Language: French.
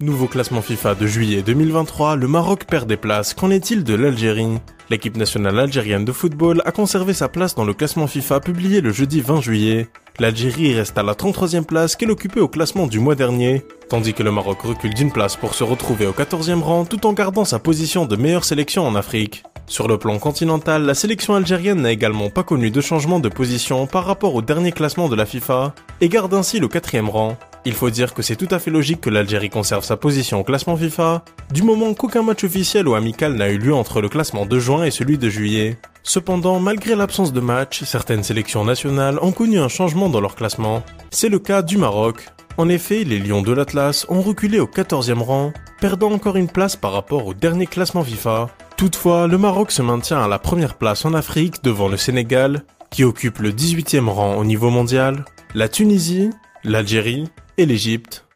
Nouveau classement FIFA de juillet 2023, le Maroc perd des places. Qu'en est-il de l'Algérie? L'équipe nationale algérienne de football a conservé sa place dans le classement FIFA publié le jeudi 20 juillet. L'Algérie reste à la 33e place qu'elle occupait au classement du mois dernier, tandis que le Maroc recule d'une place pour se retrouver au 14e rang tout en gardant sa position de meilleure sélection en Afrique. Sur le plan continental, la sélection algérienne n'a également pas connu de changement de position par rapport au dernier classement de la FIFA et garde ainsi le quatrième rang. Il faut dire que c'est tout à fait logique que l'Algérie conserve sa position au classement FIFA, du moment qu'aucun match officiel ou amical n'a eu lieu entre le classement de juin et celui de juillet. Cependant, malgré l'absence de match, certaines sélections nationales ont connu un changement dans leur classement. C'est le cas du Maroc. En effet, les Lions de l'Atlas ont reculé au 14e rang, perdant encore une place par rapport au dernier classement FIFA. Toutefois, le Maroc se maintient à la première place en Afrique devant le Sénégal, qui occupe le 18e rang au niveau mondial, la Tunisie, l'Algérie et l'Égypte.